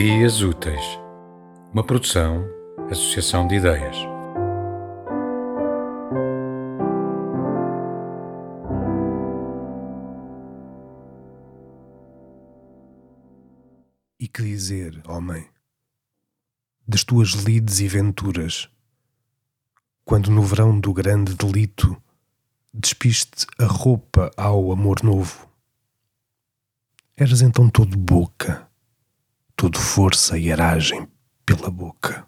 Ideias Úteis, uma produção, associação de ideias. E que dizer, homem, das tuas lides e venturas, quando no verão do grande delito despiste a roupa ao amor novo? Eras então todo boca, de força e aragem pela boca.